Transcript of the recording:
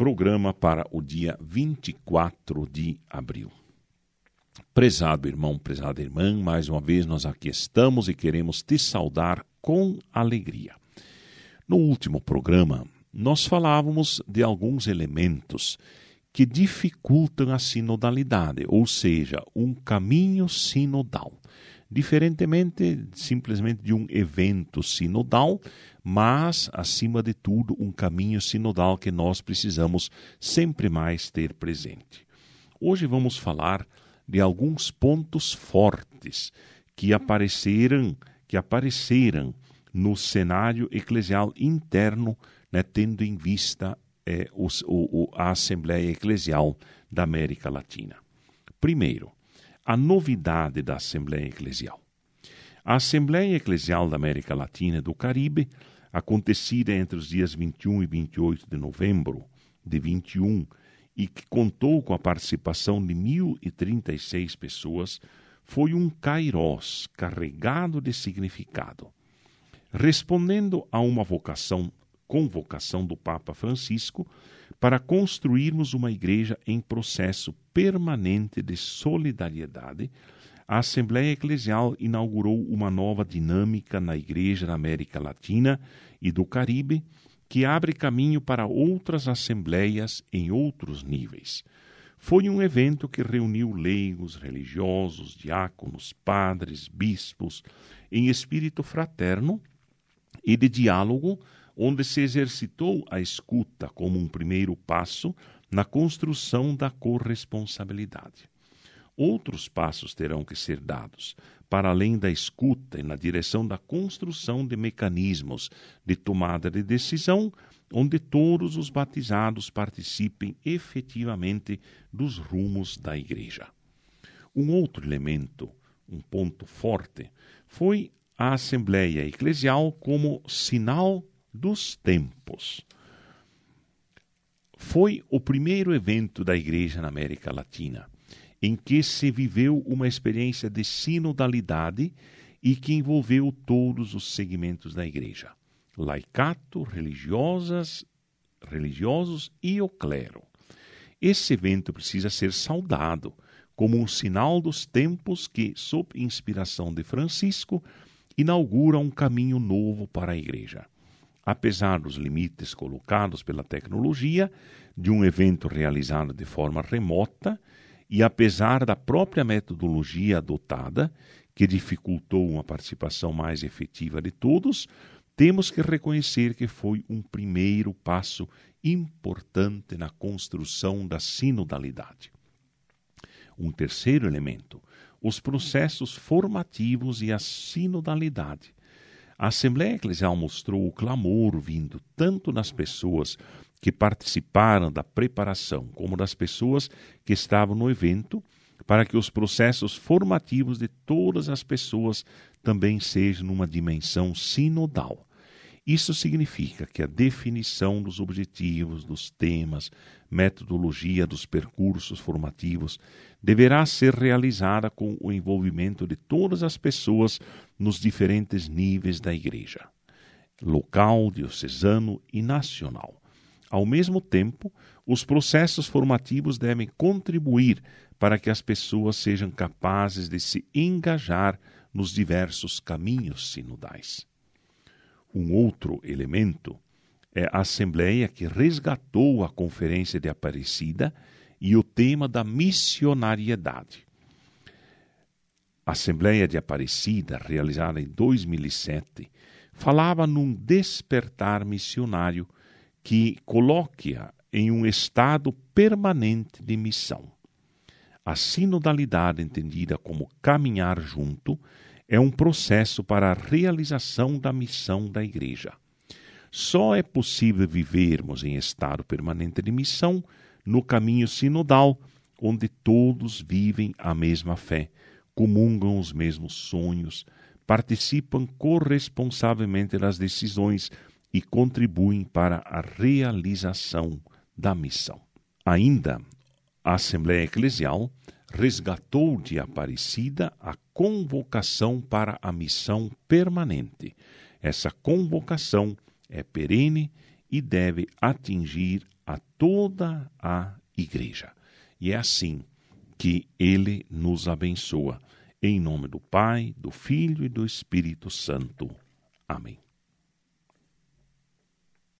programa para o dia 24 de abril. Prezado irmão, prezada irmã, mais uma vez nós aqui estamos e queremos te saudar com alegria. No último programa, nós falávamos de alguns elementos que dificultam a sinodalidade, ou seja, um caminho sinodal. Diferentemente simplesmente de um evento sinodal, mas, acima de tudo, um caminho sinodal que nós precisamos sempre mais ter presente. Hoje vamos falar de alguns pontos fortes que apareceram, que apareceram no cenário eclesial interno, né, tendo em vista é, os, o, o, a Assembleia Eclesial da América Latina. Primeiro, a novidade da Assembleia Eclesial. A Assembleia Eclesial da América Latina e do Caribe, acontecida entre os dias 21 e 28 de novembro de 21 e que contou com a participação de 1.036 pessoas, foi um kairós carregado de significado. Respondendo a uma vocação, convocação do Papa Francisco para construirmos uma igreja em processo permanente de solidariedade, a Assembleia Eclesial inaugurou uma nova dinâmica na Igreja da América Latina e do Caribe que abre caminho para outras assembleias em outros níveis. Foi um evento que reuniu leigos, religiosos, diáconos, padres, bispos, em espírito fraterno e de diálogo, onde se exercitou a escuta como um primeiro passo na construção da corresponsabilidade. Outros passos terão que ser dados, para além da escuta e na direção da construção de mecanismos de tomada de decisão, onde todos os batizados participem efetivamente dos rumos da Igreja. Um outro elemento, um ponto forte, foi a Assembleia Eclesial como sinal dos tempos. Foi o primeiro evento da Igreja na América Latina em que se viveu uma experiência de sinodalidade e que envolveu todos os segmentos da igreja: laicato, religiosas, religiosos e o clero. Esse evento precisa ser saudado como um sinal dos tempos que, sob inspiração de Francisco, inaugura um caminho novo para a igreja. Apesar dos limites colocados pela tecnologia, de um evento realizado de forma remota, e apesar da própria metodologia adotada, que dificultou uma participação mais efetiva de todos, temos que reconhecer que foi um primeiro passo importante na construção da sinodalidade. Um terceiro elemento, os processos formativos e a sinodalidade. A Assembleia Eclesial mostrou o clamor vindo tanto das pessoas que participaram da preparação, como das pessoas que estavam no evento, para que os processos formativos de todas as pessoas também sejam numa dimensão sinodal. Isso significa que a definição dos objetivos, dos temas, metodologia dos percursos formativos deverá ser realizada com o envolvimento de todas as pessoas nos diferentes níveis da Igreja, local, diocesano e nacional. Ao mesmo tempo, os processos formativos devem contribuir para que as pessoas sejam capazes de se engajar nos diversos caminhos sinodais. Um outro elemento é a Assembleia que resgatou a Conferência de Aparecida e o tema da missionariedade. A Assembleia de Aparecida, realizada em 2007, falava num despertar missionário que coloque-a em um estado permanente de missão. A sinodalidade, entendida como caminhar junto, é um processo para a realização da missão da Igreja. Só é possível vivermos em estado permanente de missão no caminho sinodal, onde todos vivem a mesma fé, comungam os mesmos sonhos, participam corresponsavelmente das decisões e contribuem para a realização da missão. Ainda, a Assembleia Eclesial resgatou de Aparecida a convocação para a missão permanente. Essa convocação é perene e deve atingir a toda a igreja. E é assim que ele nos abençoa. Em nome do Pai, do Filho e do Espírito Santo. Amém.